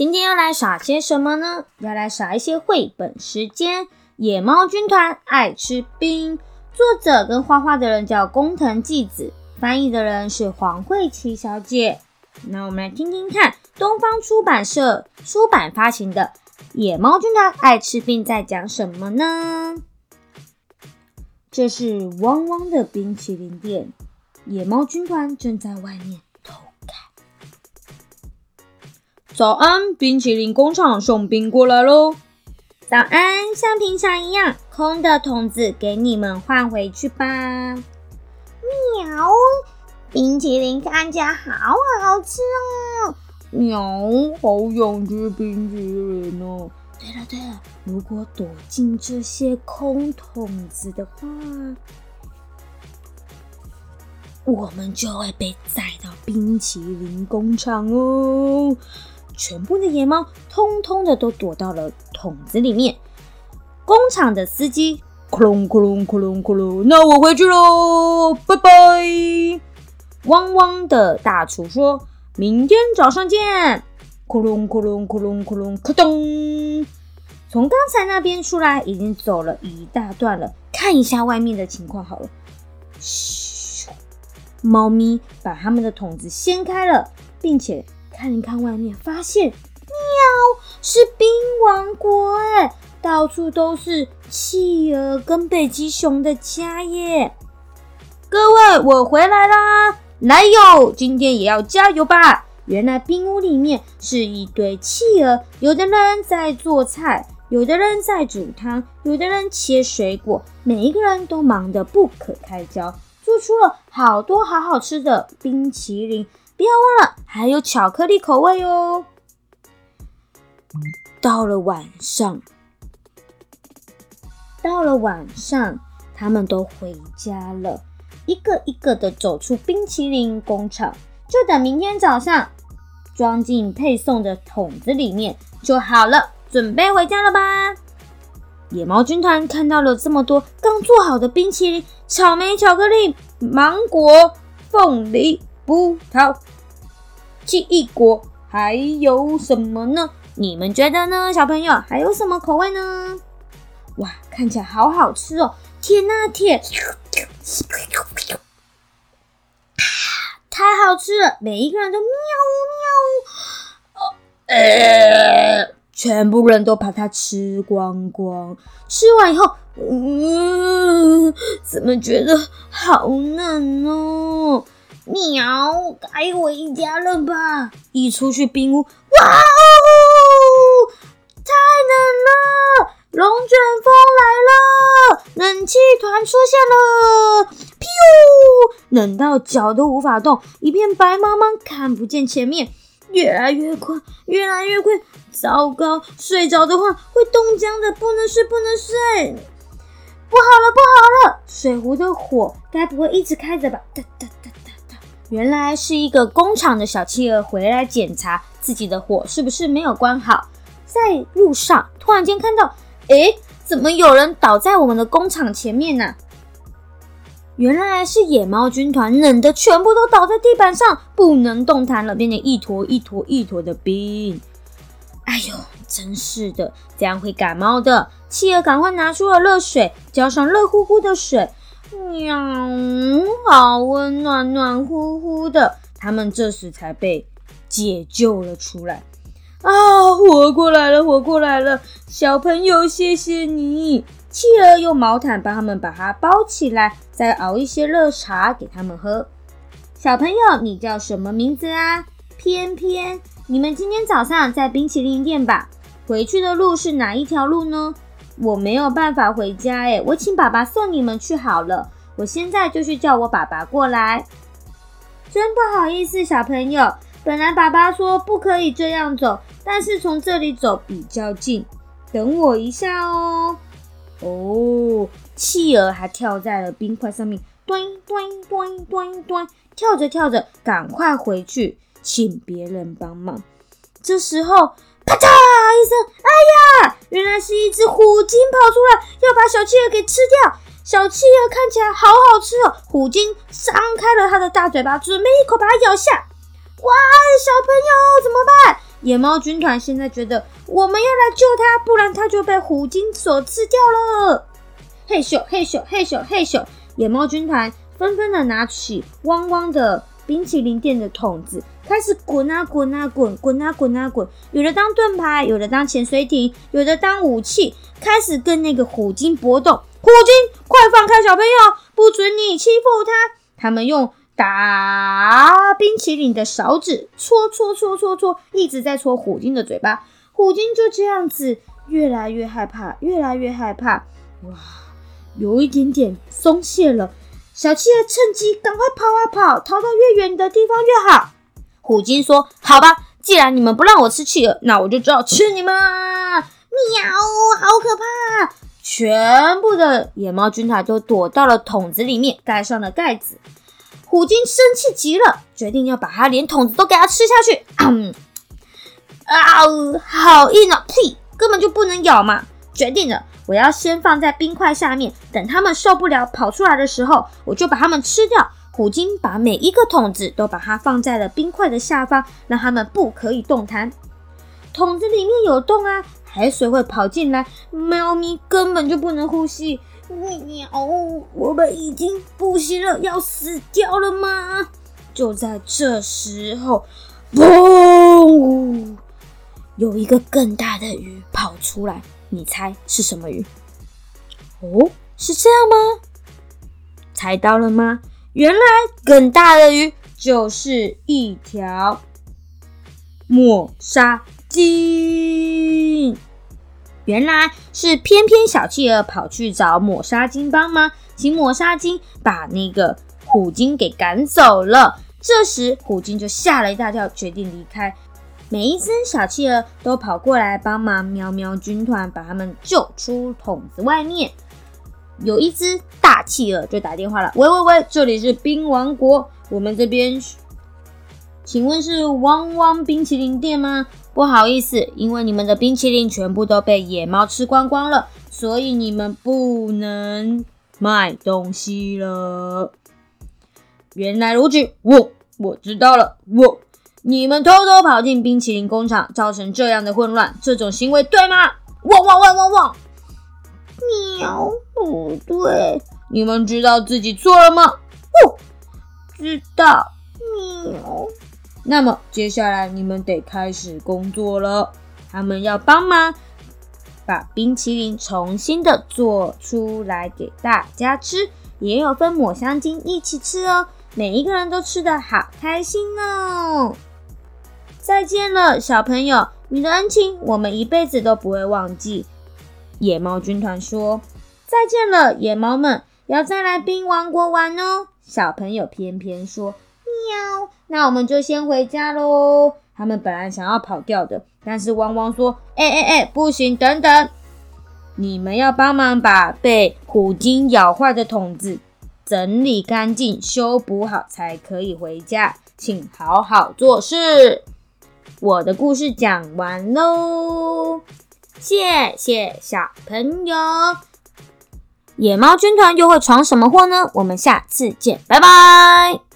今天要来耍些什么呢？要来耍一些绘本时间。野猫军团爱吃冰，作者跟画画的人叫工藤纪子，翻译的人是黄慧琪小姐。那我们来听听看，东方出版社出版发行的《野猫军团爱吃冰》在讲什么呢？这是汪汪的冰淇淋店，野猫军团正在外面早安，冰淇淋工厂送冰过来喽！早安，像平常一样，空的桶子给你们换回去吧。喵，冰淇淋看起来好好吃哦。喵，好想吃冰淇淋哦。对了对了，如果躲进这些空桶子的话，我们就会被载到冰淇淋工厂哦。全部的野猫通通的都躲到了桶子里面。工厂的司机，咕隆咕隆咕隆咕隆，那我回去喽，拜拜。汪汪的大厨说：“明天早上见。”咕隆咕隆咕隆咕隆，咕咚！从刚才那边出来，已经走了一大段了。看一下外面的情况好了。嘘，猫咪把它们的桶子掀开了，并且。看一看外面，发现喵是冰王国哎，到处都是企鹅跟北极熊的家耶！各位，我回来啦！来哟，今天也要加油吧！原来冰屋里面是一堆企鹅，有的人在做菜，有的人在煮汤，有的人切水果，每一个人都忙得不可开交，做出了好多好好吃的冰淇淋。不要忘了，还有巧克力口味哦。到了晚上，到了晚上，他们都回家了，一个一个的走出冰淇淋工厂，就等明天早上装进配送的桶子里面就好了，准备回家了吧？野猫军团看到了这么多刚做好的冰淇淋，草莓、巧克力、芒果、凤梨。葡萄、奇异果，还有什么呢？你们觉得呢，小朋友？还有什么口味呢？哇，看起来好好吃哦！舔啊舔，太好吃了！每一个人都喵喵，呃，全部人都把它吃光光。吃完以后，嗯，怎么觉得好嫩哦？喵，该回家了吧？一出去冰屋，哇哦，太冷了！龙卷风来了，冷气团出现了，噗，冷到脚都无法动，一片白茫茫，看不见前面，越来越快，越来越快，糟糕！睡着的话会冻僵的，不能睡，不能睡！不好了，不好了！水壶的火该不会一直开着吧？哒哒哒。原来是一个工厂的小企鹅回来检查自己的火是不是没有关好，在路上突然间看到，哎，怎么有人倒在我们的工厂前面呢？原来是野猫军团冷的全部都倒在地板上，不能动弹了，变成一坨一坨一坨的冰。哎呦，真是的，这样会感冒的。企鹅赶快拿出了热水，浇上热乎乎的水。喵，好温暖，暖乎乎的。他们这时才被解救了出来。啊，活过来了，活过来了！小朋友，谢谢你。企鹅用毛毯帮他们把它包起来，再熬一些热茶给他们喝。小朋友，你叫什么名字啊？偏偏，你们今天早上在冰淇淋店吧？回去的路是哪一条路呢？我没有办法回家诶，我请爸爸送你们去好了。我现在就去叫我爸爸过来。真不好意思，小朋友，本来爸爸说不可以这样走，但是从这里走比较近。等我一下哦。哦，企鹅还跳在了冰块上面，端端端端端，跳着跳着，赶快回去请别人帮忙。这时候。咔嚓一声，哎呀！原来是一只虎鲸跑出来，要把小企鹅给吃掉。小企鹅看起来好好吃哦。虎鲸张开了它的大嘴巴，准备一口把它咬下。哇！小朋友怎么办？野猫军团现在觉得我们要来救它，不然它就被虎鲸所吃掉了。嘿咻嘿咻嘿咻嘿咻，野猫军团纷纷的拿起汪汪的冰淇淋店的桶子，开始滚啊滚啊滚，滚啊滚啊滚，有的当盾牌，有的当潜水艇，有的当武器，开始跟那个虎鲸搏斗。虎鲸，快放开小朋友，不准你欺负他！他们用打冰淇淋的勺子戳戳戳戳戳，一直在戳虎鲸的嘴巴。虎鲸就这样子越来越害怕，越来越害怕。哇，有一点点松懈了。小企鹅趁机赶快跑啊跑，逃到越远的地方越好。虎鲸说：“好吧，既然你们不让我吃企鹅，那我就只好吃你们。”喵，好可怕！全部的野猫军团都躲到了桶子里面，盖上了盖子。虎鲸生气极了，决定要把它连桶子都给它吃下去。啊，好硬啊！呸，根本就不能咬嘛！决定了，我要先放在冰块下面，等它们受不了跑出来的时候，我就把它们吃掉。虎鲸把每一个桶子都把它放在了冰块的下方，让它们不可以动弹。桶子里面有洞啊，海水会跑进来，猫咪根本就不能呼吸。喵，我们已经不行了，要死掉了吗？就在这时候，嘣！有一个更大的鱼跑出来，你猜是什么鱼？哦，是这样吗？猜到了吗？原来更大的鱼就是一条抹杀鲸。原来是偏偏小企鹅跑去找抹杀鲸帮忙，请抹杀鲸把那个虎鲸给赶走了。这时虎鲸就吓了一大跳，决定离开。每一只小企鹅都跑过来帮忙，喵喵军团把他们救出桶子外面。有一只大企鹅就打电话了：“喂喂喂，这里是冰王国，我们这边，请问是汪汪冰淇淋店吗？不好意思，因为你们的冰淇淋全部都被野猫吃光光了，所以你们不能卖东西了。原来如此，我我知道了，我你们偷偷跑进冰淇淋工厂，造成这样的混乱，这种行为对吗？汪汪汪汪汪！喵，不对，你们知道自己错了吗？哦，知道。喵。那么接下来你们得开始工作了。他们要帮忙把冰淇淋重新的做出来给大家吃，也有分抹香鲸一起吃哦。每一个人都吃的好开心哦。再见了，小朋友，你的恩情我们一辈子都不会忘记。野猫军团说：“再见了，野猫们，要再来冰王国玩哦。”小朋友偏偏说：“喵。”那我们就先回家喽。他们本来想要跑掉的，但是汪汪说：“哎哎哎，不行，等等，你们要帮忙把被虎鲸咬坏的桶子整理干净、修补好，才可以回家。请好好做事。”我的故事讲完喽，谢谢小朋友。野猫军团又会闯什么祸呢？我们下次见，拜拜。